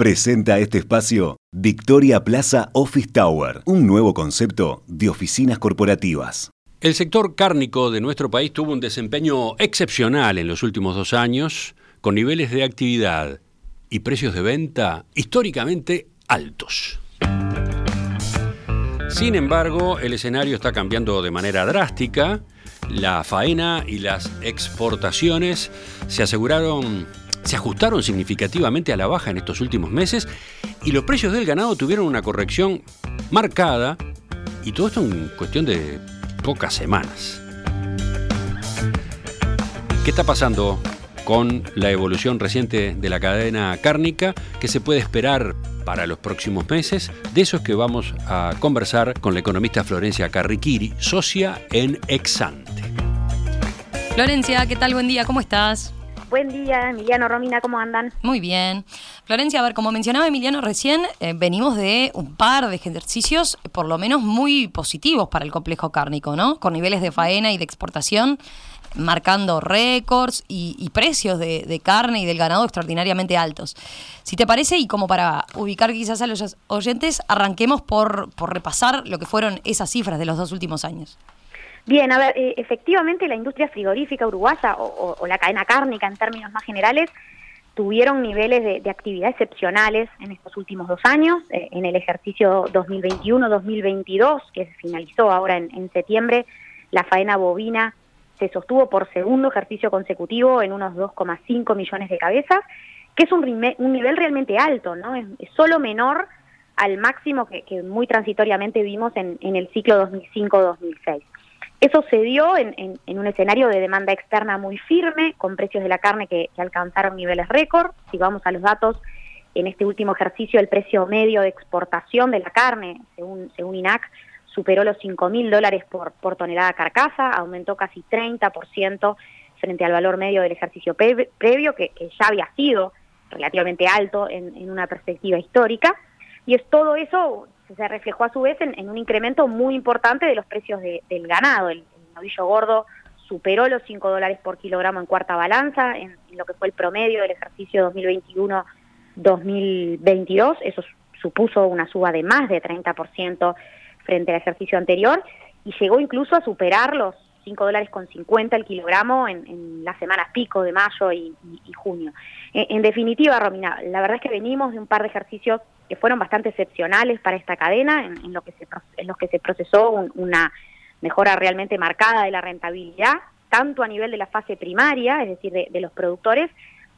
Presenta este espacio Victoria Plaza Office Tower, un nuevo concepto de oficinas corporativas. El sector cárnico de nuestro país tuvo un desempeño excepcional en los últimos dos años, con niveles de actividad y precios de venta históricamente altos. Sin embargo, el escenario está cambiando de manera drástica. La faena y las exportaciones se aseguraron se ajustaron significativamente a la baja en estos últimos meses y los precios del ganado tuvieron una corrección marcada y todo esto en cuestión de pocas semanas. ¿Qué está pasando con la evolución reciente de la cadena cárnica? ¿Qué se puede esperar para los próximos meses? De eso es que vamos a conversar con la economista Florencia Carriquiri, socia en Exante. Florencia, ¿qué tal? Buen día, ¿cómo estás? Buen día, Emiliano, Romina, ¿cómo andan? Muy bien. Florencia, a ver, como mencionaba Emiliano recién, eh, venimos de un par de ejercicios, por lo menos muy positivos para el complejo cárnico, ¿no? Con niveles de faena y de exportación marcando récords y, precios de, carne y del ganado extraordinariamente altos. Si te parece, y como para ubicar quizás a los oyentes, arranquemos por, por repasar lo que fueron esas cifras de los dos últimos años. Bien, a ver, eh, efectivamente la industria frigorífica uruguaya o, la cadena cárnica en términos más generales tuvieron niveles de, actividad excepcionales en estos últimos dos años. Eh, en el ejercicio 2021-2022, que se finalizó ahora en, septiembre, la faena bovina se sostuvo por segundo ejercicio consecutivo en unos 2,5 millones de cabezas, que es un, nivel realmente alto, ¿no? Es, solo menor al máximo que, muy transitoriamente vimos en, en el ciclo 2005-2006. Eso se dio en, un escenario de demanda externa muy firme, con precios de la carne que, alcanzaron niveles récord. Si vamos a los datos, en este último ejercicio el precio medio de exportación de la carne, según, según INAC, superó los 5 mil dólares por, por tonelada carcasa, aumentó casi 30% frente al valor medio del ejercicio previo, que, ya había sido relativamente alto en, una perspectiva histórica. Y es todo eso se reflejó a su vez en, un incremento muy importante de los precios del ganado. El, novillo gordo superó los 5 dólares por kilogramo en cuarta balanza, en, lo que fue el promedio del ejercicio 2021-2022. Eso supuso una suba de más de 30% frente al ejercicio anterior y llegó incluso a superar los 5 dólares con 50 el kilogramo en, las semanas pico de mayo y, junio. En, definitiva, Romina, la verdad es que venimos de un par de ejercicios que fueron bastante excepcionales para esta cadena, en, lo que se, en los que se procesó una mejora realmente marcada de la rentabilidad, tanto a nivel de la fase primaria, es decir, de, los productores,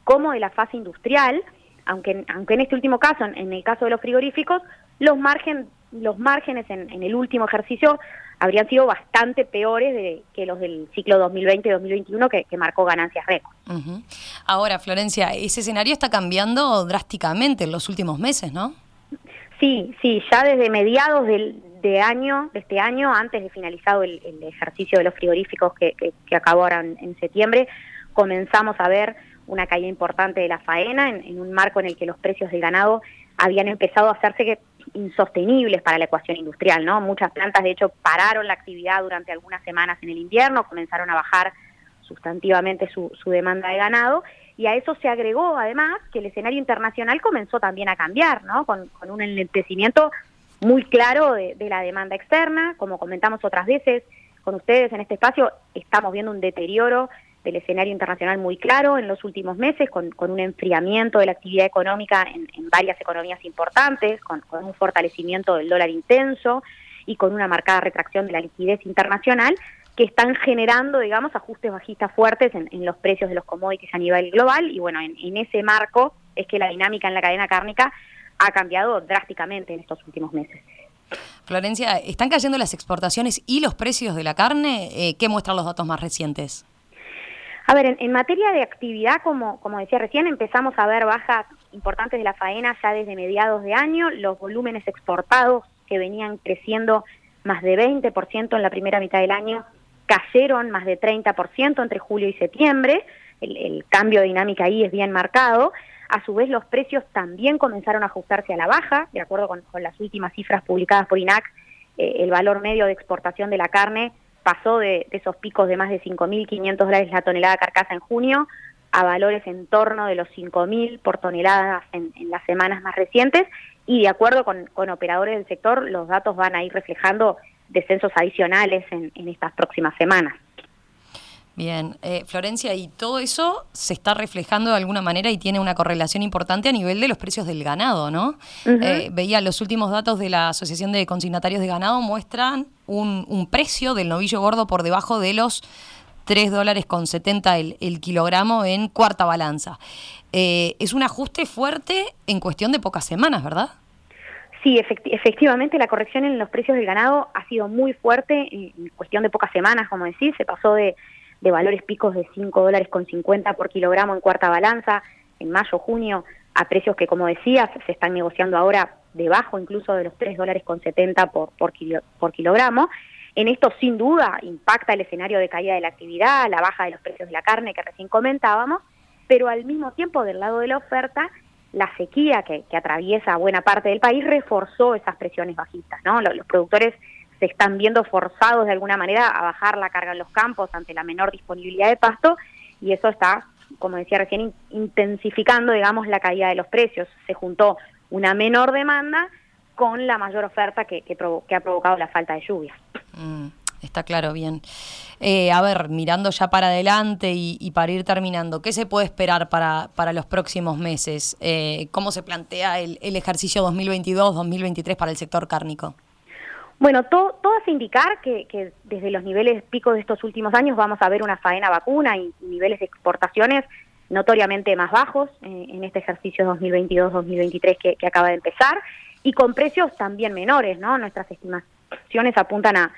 como de la fase industrial, aunque, aunque en este último caso, en, el caso de los frigoríficos, los, margen, los márgenes en el último ejercicio habrían sido bastante peores de, que los del ciclo 2020-2021 que, que, marcó ganancias récord. Ahora, Florencia, ese escenario está cambiando drásticamente en los últimos meses, ¿no? Sí, sí, ya desde mediados del, de año, de este año, antes de finalizado el, ejercicio de los frigoríficos que, acabó ahora en, septiembre, comenzamos a ver una caída importante de la faena en, en, un marco en el que los precios del ganado habían empezado a hacerse insostenibles para la ecuación industrial, ¿no? Muchas plantas, de hecho, pararon la actividad durante algunas semanas en el invierno, comenzaron a bajar sustantivamente su, demanda de ganado, y a eso se agregó, además, que el escenario internacional comenzó también a cambiar, ¿no? Con, un enlentecimiento muy claro de, de la demanda externa, como comentamos otras veces con ustedes en este espacio, estamos viendo un deterioro del escenario internacional muy claro en los últimos meses, con, un enfriamiento de la actividad económica en, varias economías importantes, con, un fortalecimiento del dólar intenso y con una marcada retracción de la liquidez internacional, que están generando, digamos, ajustes bajistas fuertes en, los precios de los commodities a nivel global. Y bueno, en, ese marco es que la dinámica en la cadena cárnica ha cambiado drásticamente en estos últimos meses. Florencia, ¿están cayendo las exportaciones y los precios de la carne? Eh, ¿Qué muestran los datos más recientes? A ver, en, materia de actividad, como, como decía recién, empezamos a ver bajas importantes de la faena ya desde mediados de año. Los volúmenes exportados que venían creciendo más de 20% en la primera mitad del año cayeron más de 30% entre julio y septiembre. El, cambio de dinámica ahí es bien marcado. A su vez, los precios también comenzaron a ajustarse a la baja, de acuerdo con, las últimas cifras publicadas por INAC. Eh, el valor medio de exportación de la carne pasó de, esos picos de más de 5.500 dólares la tonelada carcasa en junio a valores en torno de los 5.000 por toneladas en, las semanas más recientes y de acuerdo con, operadores del sector, los datos van a ir reflejando descensos adicionales en estas próximas semanas. Bien, eh, Florencia, y todo eso se está reflejando de alguna manera y tiene una correlación importante a nivel de los precios del ganado, ¿no? Eh, veía los últimos datos de la Asociación de Consignatarios de Ganado muestran un, precio del novillo gordo por debajo de los 3 dólares con 70 el, kilogramo en cuarta balanza. Eh, es un ajuste fuerte en cuestión de pocas semanas, ¿verdad? Sí, efectivamente la corrección en los precios del ganado ha sido muy fuerte en cuestión de pocas semanas, como decís, se pasó de de valores picos de 5 dólares con 50 por kilogramo en cuarta balanza, en mayo, junio, a precios que, como decías, se están negociando ahora debajo incluso de los 3 dólares con 70 por, por, por kilogramo. En esto, sin duda, impacta el escenario de caída de la actividad, la baja de los precios de la carne que recién comentábamos, pero al mismo tiempo, del lado de la oferta, la sequía que, atraviesa buena parte del país reforzó esas presiones bajistas. ¿no? los productores se están viendo forzados de alguna manera a bajar la carga en los campos ante la menor disponibilidad de pasto y eso está, como decía recién, intensificando, digamos, la caída de los precios. Se juntó una menor demanda con la mayor oferta que, que, ha provocado la falta de lluvia. Mm, está claro, bien. Eh, a ver, mirando ya para adelante y, para ir terminando, ¿qué se puede esperar para, para los próximos meses? Eh, ¿Cómo se plantea el, el ejercicio 2022-2023 para el sector cárnico? Bueno, todo, hace indicar que, desde los niveles picos de estos últimos años vamos a ver una faena vacuna y, niveles de exportaciones notoriamente más bajos eh, en este ejercicio 2022-2023 que, acaba de empezar y con precios también menores, ¿no? Nuestras estimaciones apuntan a,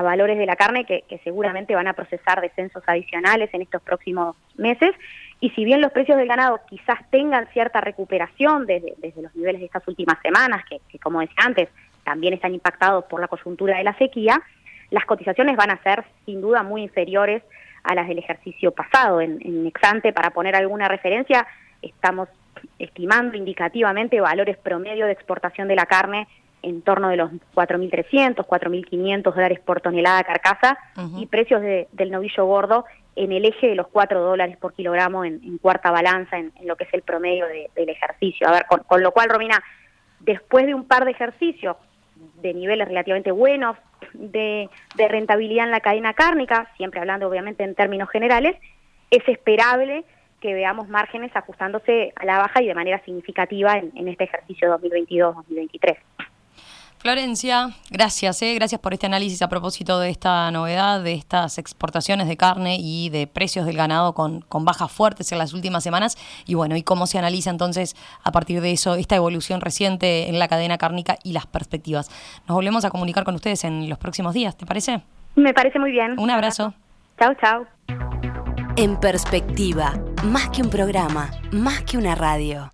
valores de la carne que, seguramente van a procesar descensos adicionales en estos próximos meses y si bien los precios del ganado quizás tengan cierta recuperación desde, los niveles de estas últimas semanas, que como decía antes, también están impactados por la coyuntura de la sequía, las cotizaciones van a ser sin duda muy inferiores a las del ejercicio pasado. En, en Exante, para poner alguna referencia, estamos estimando indicativamente valores promedio de exportación de la carne en torno de los 4.300, 4.500 dólares por tonelada carcasa y precios del novillo gordo en el eje de los 4 dólares por kilogramo en, cuarta balanza en, lo que es el promedio del ejercicio. A ver, con, con, lo cual, Romina, después de un par de ejercicios de niveles relativamente buenos de, rentabilidad en la cadena cárnica, siempre hablando obviamente en términos generales, es esperable que veamos márgenes ajustándose a la baja y de manera significativa en, en este ejercicio 2022-2023. Florencia, gracias, eh, gracias por este análisis a propósito de esta novedad, de estas exportaciones de carne y de precios del ganado con, con bajas fuertes en las últimas semanas y bueno, y cómo se analiza entonces a partir de eso esta evolución reciente en la cadena cárnica y las perspectivas. Nos volvemos a comunicar con ustedes en los próximos días, ¿te parece? Me parece muy bien. Un abrazo. Chao, chao. En perspectiva, más que un programa, más que una radio.